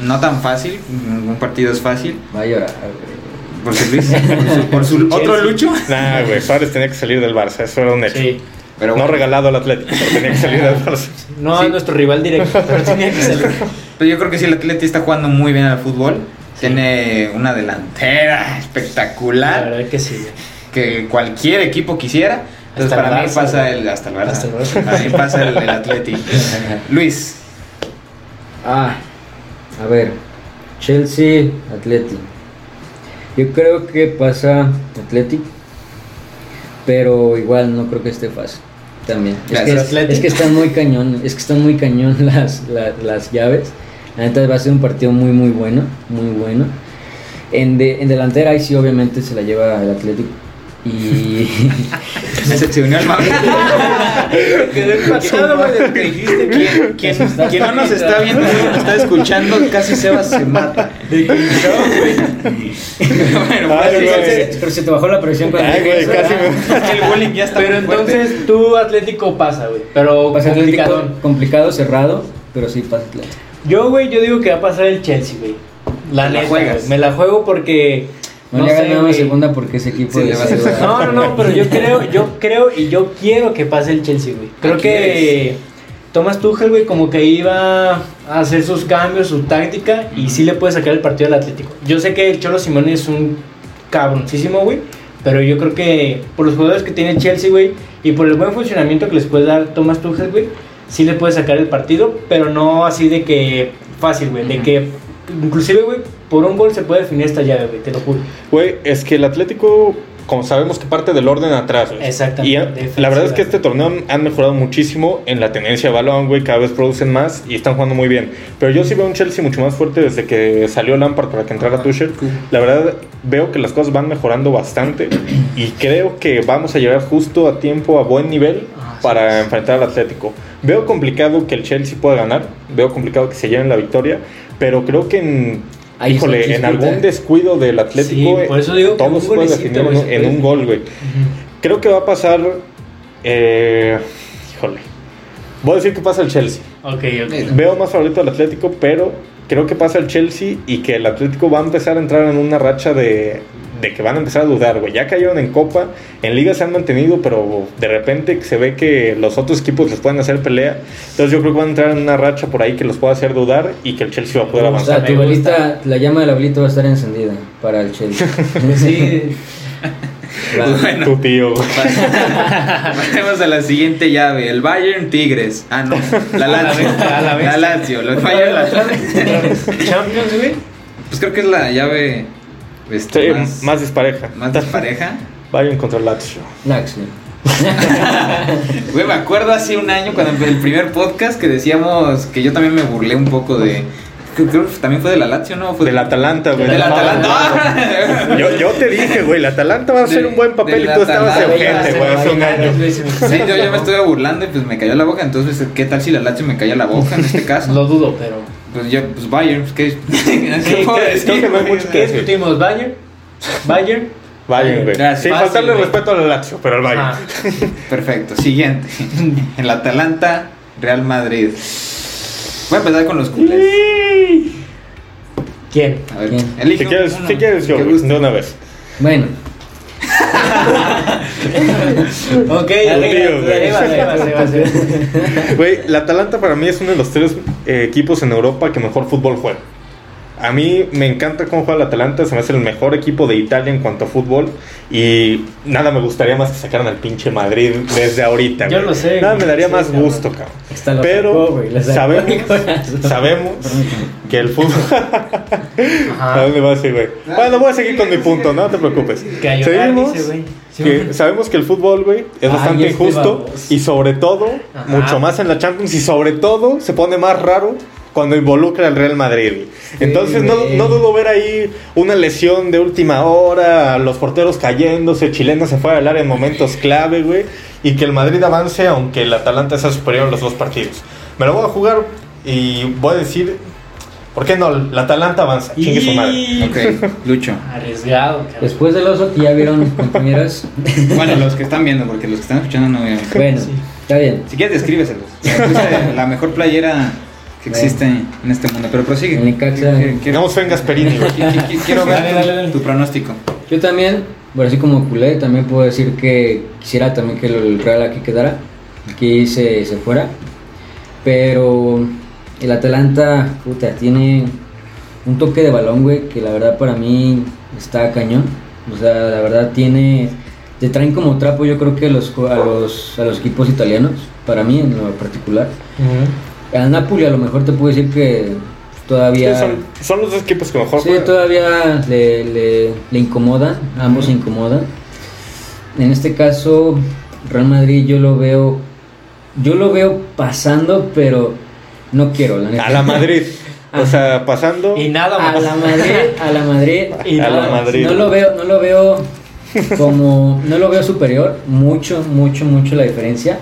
No tan fácil, un partido es fácil. Va a llorar, güey. Por su, Luis, por su, por su <laughs> otro Lucho. Nah, güey, Suárez tenía que salir del Barça, eso era un hecho. Sí. Pero No regalado al Atlético, pero tenía que salir del Barça. <laughs> No Sí. es nuestro rival directo, pero tenía que salir. <laughs> pero yo creo que sí, el Atleti está jugando muy bien al fútbol. Tiene una delantera La espectacular verdad que sí. que cualquier equipo quisiera. Entonces Hasta para mí Barça, pasa el hasta el Barça. Para mí pasa el, el Atleti. Luis, Ah, a ver. Chelsea, Atleti. Yo creo que pasa Atleti. Pero igual no creo que esté fácil. También. Es que, es, es que están muy cañón. Es que están muy cañón <laughs> las, la- las llaves. La neta va a ser un partido muy muy bueno. Muy bueno. En, de- en delantera ahí sí obviamente se la lleva el Atlético. Y se, <laughs> se unió al. ¿Quién, quién, Está- Quien no nos está viendo, solo nos está escuchando, casi Sebas se mata. bueno, Ay, pues, güey. entonces, pero se te bajó la presión cuando Ay, güey, dijiste casi eso, me. es que el bullying ya está Pero muy fuerte. entonces tu Atlético pasa, güey. Pero Pasa Atlético complicado. complicado, cerrado, pero sí pasa Atlético. Yo, güey, yo digo que va a pasar el Chelsea, güey. La ¿Te la neta, juegas? Me la juego porque. No, No le hagan nada segunda porque ese equipo Sí, de le vas a Silva- hacer- No, no, no, <laughs> pero yo creo, yo creo y yo quiero que pase el Chelsea, güey. Creo ¿A que Thomas Tuchel, güey, como que iba a hacer sus cambios, su táctica y sí le puede sacar el partido al Atlético. Yo sé que el Cholo Simón es un cabroncísimo, güey, pero yo creo que por los jugadores que tiene Chelsea, güey, y por el buen funcionamiento que les puede dar Thomas Tuchel, güey, sí le puede sacar el partido, pero no así de que fácil, güey, de que inclusive, güey, por un gol se puede definir esta llave, güey, te lo juro. Güey, es que el Atlético, como sabemos que parte del orden atrás, güey. Exactamente, Y la verdad es que este torneo han mejorado muchísimo en la tenencia de balón, güey. Cada vez producen más y están jugando muy bien. Pero yo sí veo un Chelsea mucho más fuerte desde que salió Lampard para que entrara Tuchel. La verdad, veo que las cosas van mejorando bastante <clears throat> y creo que vamos a llegar justo a tiempo, a buen nivel Ah, para enfrentar al Atlético. Veo complicado que el Chelsea pueda ganar, veo complicado que se lleven la victoria, pero creo que en, Ahí híjole, en algún descuido del Atlético, Sí, por eso digo que todo un se puede golecito, definir en, un gol, güey. Creo que va a pasar, eh, híjole, voy a decir que pasa el Chelsea. Ok, ok. Veo más favorito al Atlético, pero creo que pasa el Chelsea y que el Atlético va a empezar a entrar en una racha de, de que van a empezar a dudar, güey. Ya cayeron en Copa, en Liga se han mantenido, pero de repente se ve que los otros equipos les pueden hacer pelea. Entonces yo creo que van a entrar en una racha por ahí que los pueda hacer dudar y que el Chelsea va a poder Me O avanzar. sea, tu velita, la llama del abuelito va a estar encendida para el Chelsea. <laughs> Sí. <laughs> <laughs> Bueno, Tu tío, <laughs> pasemos a la siguiente llave. El Bayern Tigres. Ah, no. La Lazio. <laughs> A la vez. La Lazio. Los Bayern la Champions, güey. Pues creo que es la llave este, Sí, más, más, dispareja. más dispareja. Bayern contra Lazio. Lazio. Güey, me acuerdo hace un año cuando el primer podcast que decíamos que yo también me burlé un poco de. Creo que también fue de la Lazio, ¿no? Fue Del Atalanta, güey. Del Atalanta. Yo, yo te dije, güey, el Atalanta va a hacer un buen papel y tú estabas ojete, güey, hace un año. Sí, yo ya me estuve burlando y pues me cayó la boca. Entonces, ¿qué tal si la Lazio me cayó la boca en este <laughs> caso? Lo dudo, pero. Pues yo, pues Bayern, pues, ¿qué, <laughs> ¿qué ¿Qué, puedo qué- decir? creo que no hay mucho qué discutimos? ¿Bayern? ¿Bayern? Bayern, güey. Sin Fácil, faltarle güey. respeto al Lazio, pero al Bayern. Ah, <laughs> Perfecto, siguiente. El Atalanta, Real Madrid. Voy a empezar con los culés. ¿Quién? A ver, ¿Quién? elige Si quieres, uno. quieres yo, güey, de una vez. Bueno, Ok, güey. el Atalanta para mí es uno de los tres eh, equipos en Europa que mejor fútbol juega. A mí me encanta cómo juega el Atalanta, se me hace el mejor equipo de Italia en cuanto a fútbol y nada me gustaría más que sacaran al pinche Madrid desde ahorita. Yo güey. lo sé, Nada güey. me daría Sí, más cabrón. gusto, cabrón. Pero sacó, güey, sabemos, sabemos que el fútbol... <laughs> ¿A dónde vas, güey? Bueno, voy a seguir con mi punto, no te preocupes. Seguimos. que sabemos que el fútbol, güey, es Ay, bastante este injusto y sobre todo, Ajá. mucho más en la Champions y sobre todo se pone más raro cuando involucra al Real Madrid. güey. Entonces no, no dudo ver ahí una lesión de última hora, los porteros cayéndose, chileno se fuera del área en momentos clave, güey, y que el Madrid avance aunque el Atalanta sea superior en los dos partidos. Me lo voy a jugar y voy a decir, ¿por qué no? El Atalanta avanza, chingue su madre. Y- Ok, Lucho. Arriesgado, cabrón. Después del oso que ya vieron, <laughs> compañeras. Bueno, los que están viendo, porque los que están escuchando no ven. Bueno, está bien. Si quieres, descríbeselos. La mejor playera que existe en este mundo. Pero prosigue. Digamos Fengas Gasperini, Quiero ver tu- pronóstico. Yo también, bueno, así como culé, también puedo decir que quisiera también que el Real aquí quedara, aquí se, se fuera. Pero el Atalanta, puta, tiene un toque de balón, güey, que la verdad para mí está cañón. O sea, la verdad tiene, te traen como trapo yo creo que los, a los, a los equipos italianos, para mí en lo particular. Ujú. A Napoli a lo mejor te puedo decir que todavía... Sí, son, son los dos equipos que mejor Sí, juegan. todavía le, le, le incomodan, ambos se incomodan. En este caso, Real Madrid yo lo veo, yo lo veo pasando, pero no quiero, la neta. A la Madrid. <laughs> O sea, pasando. Y nada A más. la Madrid, a la Madrid, <laughs> Y a la nada. Madrid. No lo veo, no lo veo como, no lo veo superior, mucho, mucho, mucho la diferencia.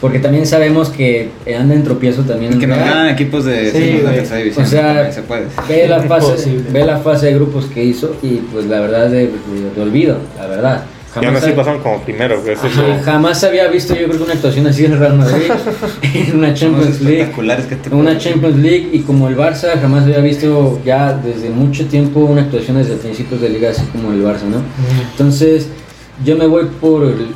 Porque también sabemos que anda en tropiezo también el Que nos Real. ganan equipos de Sí, tercera división. O sea, también se puede. Ve la <laughs> fase, ve la fase de grupos que hizo y pues la verdad de, de- de olvido, la verdad. Y aún así pasaron como primero, es Ajá, jamás había visto yo creo que una actuación así del Real Madrid <laughs> en una Champions League. espectaculares que te una Champions League y como el Barça jamás había visto ya desde mucho tiempo una actuación desde principios de liga así como el Barça, ¿no? Entonces yo me voy por el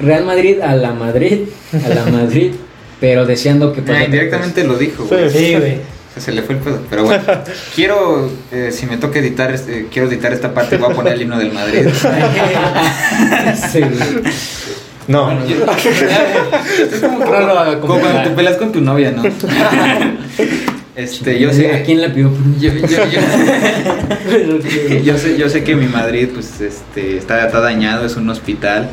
Real Madrid a la Madrid, a la <laughs> Madrid, pero deseando que Ah, pase- indirectamente lo dijo, güey. Sí. Güey. O sea, Se le fue el pedo. Pero bueno, <laughs> quiero, eh, si me toca editar, este, quiero editar esta parte, voy a poner el himno del Madrid. <laughs> Sí, güey. No. Bueno, yo- es como, como como cuando te peleas con tu novia, ¿no? Este, yo ¿A sé. quién la pidió? Yo, yo- yo- yo sé, yo sé que mi Madrid, pues, este, está, está dañado, es un hospital.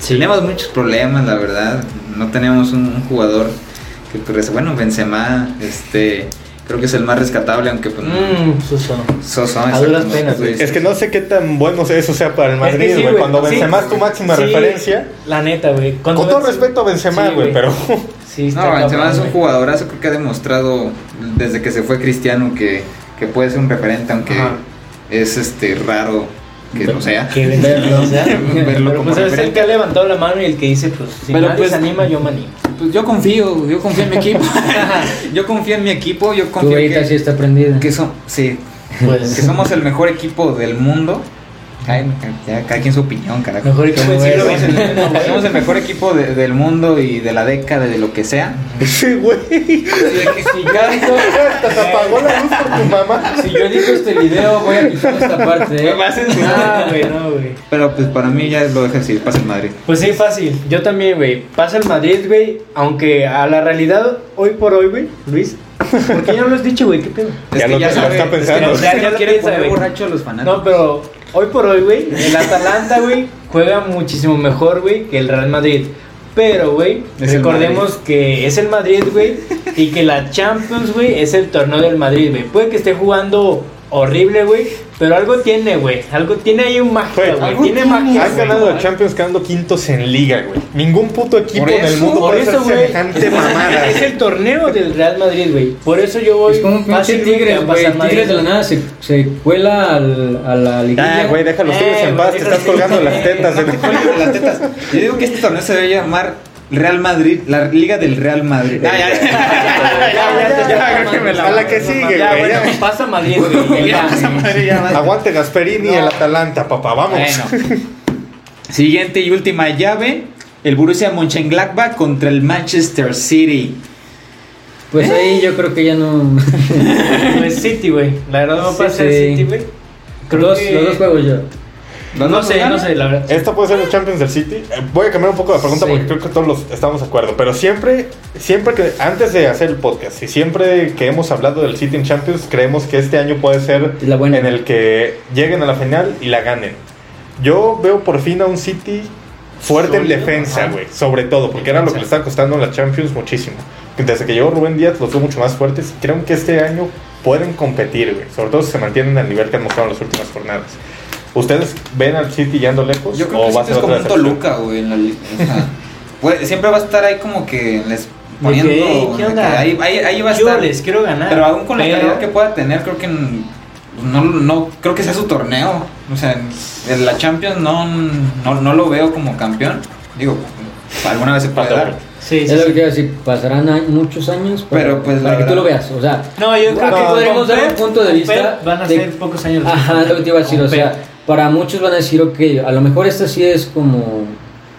Sí. Tenemos muchos problemas, la verdad. No tenemos un, un jugador que, pues, bueno, Benzema, este, creo que es el más rescatable, aunque pues, Mmm, A exacto, duras no, penas, güey. Es que no sé qué tan bueno eso sea para el Es que Madrid, sí, güey. Cuando Sí. Benzema es tu máxima Sí, referencia. La neta, güey. Con todo Benzema- respeto a Benzema, Sí, güey, pero. Sí, está No, Benzema cabrón, es un jugadorazo, creo que ha demostrado desde que se fue Cristiano que, que puede ser un referente, aunque Ajá. es este raro que lo sea. Que Benzema, o sea, <laughs> Verlo pero como pues es el que ha levantado la mano y el que dice, pues, si Pero, nadie pues, se anima, yo me animo. Pues yo confío, yo confío en mi equipo. <laughs> <laughs> yo confío en mi equipo, yo Tu confío verita sí que, está prendida. que, son, sí, Pues, que somos el mejor equipo del mundo. Ay, ya, cada quien su opinión, carajo. Mejor equipo del siglo Somos el, XX. somos el mejor equipo de- del mundo y de la década, de lo que sea. <laughs> Sí, güey. Si yo <laughs> Hasta se apagó la luz por tu mamá. Si yo edito este video, voy a quitar esta parte, ¿eh? Me vas a censurar. Ah, güey, no, güey. Pero pues para mí ya lo deja así, pasa el Madrid. Pues sí, fácil. Yo también, güey. Pasa el Madrid, güey. Aunque a la realidad, hoy por hoy, güey, Luis. <laughs> ¿Por qué ya no lo has dicho, güey? ¿Qué pedo? Es Ya que lo- ya lo sabe- está es que pensando. no- Ya- es que ya no quiere quiere poner saber. borracho a los fanáticos. No, pero hoy por hoy, güey, el Atalanta, güey, juega muchísimo mejor, güey, que el Real Madrid. Pero, güey, recordemos que es el Madrid, güey, y que la Champions, güey, es el torneo del Madrid, güey. Puede que esté jugando horrible, güey, pero algo tiene, güey. Algo tiene ahí un magia, Güey, Tiene magia. Han ganado la Champions quedando quintos en liga, güey. Ningún puto equipo Por en el mundo Por puede eso, güey. semejante mamada. Es el torneo del Real Madrid, güey. Por eso yo voy Es como un pinche güey, Tigres, güey. Tigres de la nada se, se cuela al, a la liguilla. Ah, güey, deja los tigres Eh, en paz, te estás déjalo. colgando las tetas. <laughs> Las tetas. Yo digo que este torneo se debe llamar Real Madrid, la Liga del Real Madrid. Ah, ya, ya, ya, ya, ya, creo que me la- A la que sigue, Ya, bueno, ya. pasa Madrid, güey. Ya, Ya. Madrid, ya, va. Aguante Gasperini y el Atalanta, papá, vamos. Bueno. Siguiente y última llave. El Borussia Mönchengladbach contra el Manchester City. Pues ahí yo creo que ya no. Pues City, güey. La verdad no pasa. City, güey. Creo Los, que- los dos juegos yo. ¿Los No dos sé, no sé, la verdad. Esta puede ser el Champions del City. Eh, Voy a cambiar un poco la pregunta Sí. porque creo que todos los estamos de acuerdo. Pero siempre, siempre que, antes de hacer el podcast y siempre que hemos hablado del City en Champions, creemos que este año puede ser la buena. en el que lleguen a la final y la ganen. Yo veo por fin a un City fuerte en defensa, güey. Sobre todo, porque era lo que le estaba costando en la Champions muchísimo. Desde que llegó Rubén Díaz los veo mucho más fuertes. Creo que este año pueden competir, güey. Sobre todo si se mantienen al nivel que han mostrado en las últimas jornadas. ¿Ustedes ven al City yendo lejos? Yo creo o que va a ser es como un? Toluca, güey, en la liga. O sea, <laughs> puede- siempre va a estar ahí como que les poniendo. De "Ey, ¿qué de onda? ahí, ahí, ahí va a Yo estar. les quiero ganar. Pero aún con la Pero- calidad que pueda tener, creo que n- no, no creo que sea su torneo. O sea, en la Champions no, no, no lo veo como campeón. Digo, alguna vez se puede dar. Sí, Es sí, lo que sí. quiero decir, pasarán a- muchos años para, Pero, pues, para que tú verdad- lo veas. O sea, No, yo creo aquí que podremos dar un punto de vista. Van a de- ser pocos años. Ajá, lo que te iba a decir. O sea. Para muchos van a decir, ok, a lo mejor este sí es como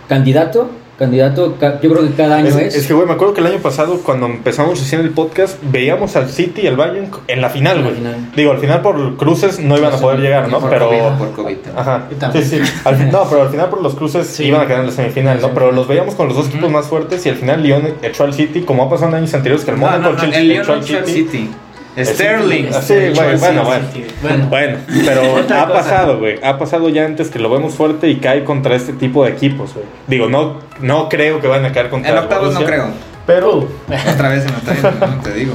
candidato. Candidato, ca- yo creo que cada año Es, es. es que, güey, me acuerdo que el año pasado, cuando empezamos a hacer el podcast, veíamos al City y al Bayern en la final, güey. Digo, al final por cruces no iban a poder llegar, ¿no? Por Pero. COVID, por COVID. Ajá. Sí, sí. Al no, pero al final por los cruces Sí. iban a quedar en la semifinal, ¿no? Pero los veíamos con los dos equipos más fuertes y al final Lyon echó al City, como ha pasado en años anteriores, que el Mónaco no, no, Chelsea el León echó al echó al City. City. Sterling. Sí, bueno, bueno, bueno. City. Bueno. Bueno, pero <laughs> ha pasado, güey. Ha pasado ya antes que lo vemos fuerte y cae contra este tipo de equipos, güey. Digo, no, no creo que van a caer contra En octavos no creo. Pero, <laughs> Otra vez en octavos, no te digo.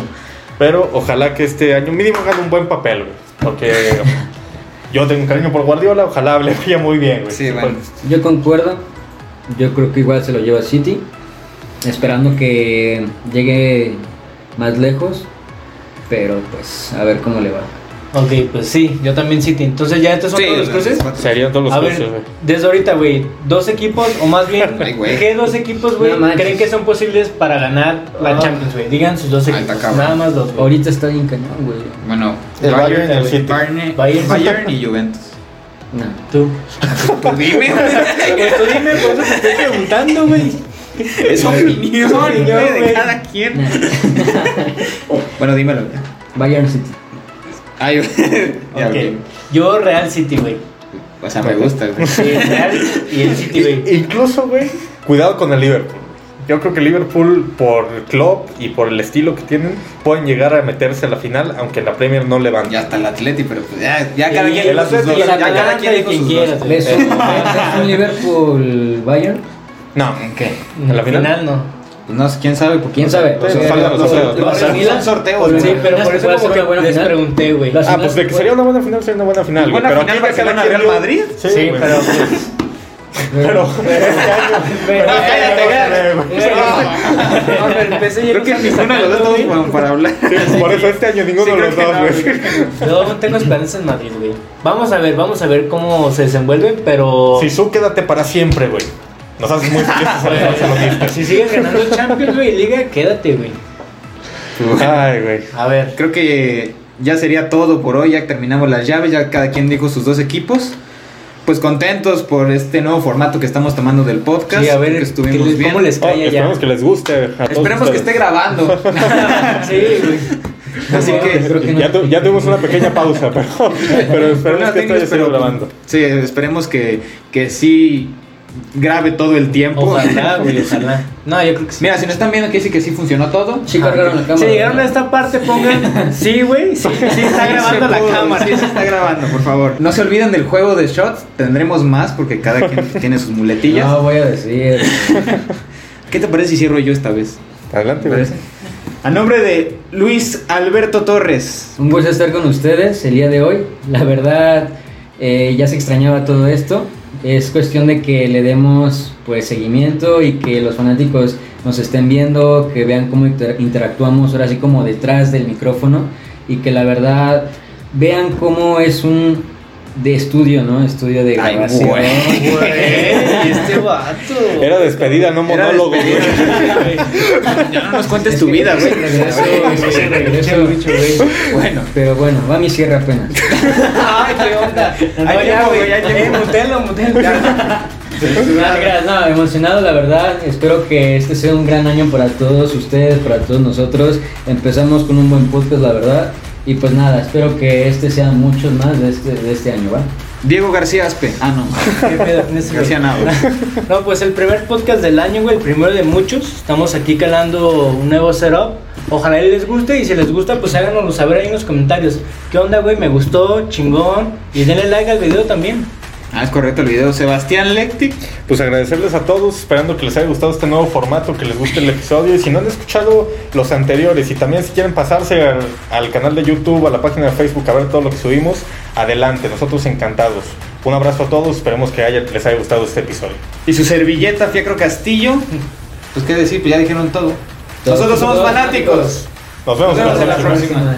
pero ojalá que este año mínimo gane un buen papel, güey. Porque <laughs> yo tengo un cariño por Guardiola, ojalá le vaya muy bien, güey. Sí, bueno. Yo concuerdo. Yo creo que igual se lo lleva City. Esperando que llegue más lejos. Pero pues, a ver cómo le va. Ok, pues sí, yo también City. Entonces ya estos son Sí, todos los cruces. Serían todos los A cruces, ver, güey. desde ahorita, güey, dos equipos, o más bien, <laughs> Ay, güey. ¿qué dos equipos, güey, No creen que son posibles para ganar la Ah. Champions, güey? Digan sus dos equipos, nada más dos. Ahorita está bien cañón, güey. Bueno, El Bayern y el City. Bayern, Bayern. Bayern y Juventus. No. Tú. Tú dime. Pues tú dime, por eso te estoy preguntando, güey. Es <laughs> opinión, opinión, güey, de güey. cada quien. <laughs> bueno, dímelo. Bayern City. Ay, <laughs> ya, Ok. ok. Yo Real City, güey. O sea, me gusta, güey. Sí, el Real y el City, güey. Incluso, güey, cuidado con el Liverpool. Yo creo que Liverpool, por Klopp y por el estilo que tienen, pueden llegar a meterse a la final, aunque en la Premier no le van. Ya está el Atleti, pero pues ya, ya cada quien el Atleti el Ya cada quien. ¿Ves un, ves un Liverpool Bayern? No. ¿En qué? ¿En la final? no. Pues no sé, quién sabe. porque- ¿Quién sabe? Pues, Pero- faltan los sorteos. sorteos, Sí, güey. pero por eso como buena les final. pregunté, güey. Ah, pues de que sería una buena final, sería una buena final. Buena pero final que quien Real Madrid. Sí, Sí, pero... Pero <laughs> año. Pero pero cállate, Creo que ninguno de los dos para hablar. Sí, Por eso este año ninguno Sí, de los que dos, no, <laughs> tengo esperanza en Madrid, güey. Vamos a ver, vamos a ver cómo se desenvuelven, pero... Sisu, quédate para siempre, güey. Nos haces muy felices a los barcelonistas. Si sigues ganando Champions, güey, Liga, quédate, güey. Ay, güey. A ver. Creo que ya sería todo por hoy. Ya terminamos las llaves. Ya cada quien dijo sus dos equipos. Pues contentos por este nuevo formato que estamos tomando del podcast. Sí, a ver, que estuvimos ¿qué les- bien. ¿cómo les Oh, cae allá? esperemos que les guste. a todos Esperemos que esté grabando. <laughs> Sí, güey. Así que creo que no. Ya, tu- ya tuvimos una pequeña pausa, <laughs> pero, pero esperemos que esto haya sido grabando. Sí, esperemos que, que sí grabe todo el tiempo. Ojalá, <laughs> güey, ojalá. No, yo creo que sí. Mira, si nos están viendo, quiere decir que sí funcionó todo. Sí cargaron la cámara. Si llegaron a esta parte, pongan. <laughs> Sí, güey. Sí, sí, está grabando la cámara. Sí, se está grabando, por favor. No se olviden del juego de shots. Tendremos más porque cada quien <laughs> tiene sus muletillas. No voy a decir. ¿Qué te parece si cierro yo esta vez? Adelante, ¿Te güey. parece? A nombre de Luis Alberto Torres. Un gusto estar con ustedes el día de hoy. La verdad, eh, ya se extrañaba todo esto. Es cuestión de que le demos pues seguimiento y que los fanáticos nos estén viendo, que vean cómo inter- interactuamos ahora así como detrás del micrófono y que la verdad vean cómo es un de estudio, ¿no? Estudio de Ay, grabación. güey. Güey, <laughs> este vato. Era despedida, no monólogo, güey. Ya no nos cuentes tu vida, güey. Regreso, sí, regreso. Bueno. Pero bueno, va mi cierre apenas. Ay, qué onda. No, Hay ya, güey. güey, hay Eh, mutelo, mutelo. No, gracias, no, emocionado la verdad. Espero que este sea un gran año para todos ustedes, para todos nosotros. Empezamos con un buen podcast, la verdad. Y pues nada, espero que este sea muchos más de este, de este año, ¿va? Diego García Aspe. Ah, no. <laughs> ¿Qué pedo? García Navas. <laughs> No, pues el primer podcast del año, güey, el primero de muchos. Estamos aquí calando un nuevo setup. Ojalá les guste y si les gusta, pues háganoslo saber ahí en los comentarios. ¿Qué onda, güey? Me gustó, chingón. Y denle like al video también. Ah, es correcto el video. Sebastián Lectic. Pues agradecerles a todos, esperando que les haya gustado este nuevo formato, que les guste el episodio. Y si no han escuchado los anteriores y también si quieren pasarse al, al canal de YouTube, a la página de Facebook a ver todo lo que subimos, adelante, nosotros encantados. Un abrazo a todos, esperemos que haya- les haya gustado este episodio. Y su servilleta Fiacro Castillo. Pues qué decir, pues ya dijeron todo. Nosotros somos somos fanáticos. Nos vemos, Nos vemos en la próxima. próxima.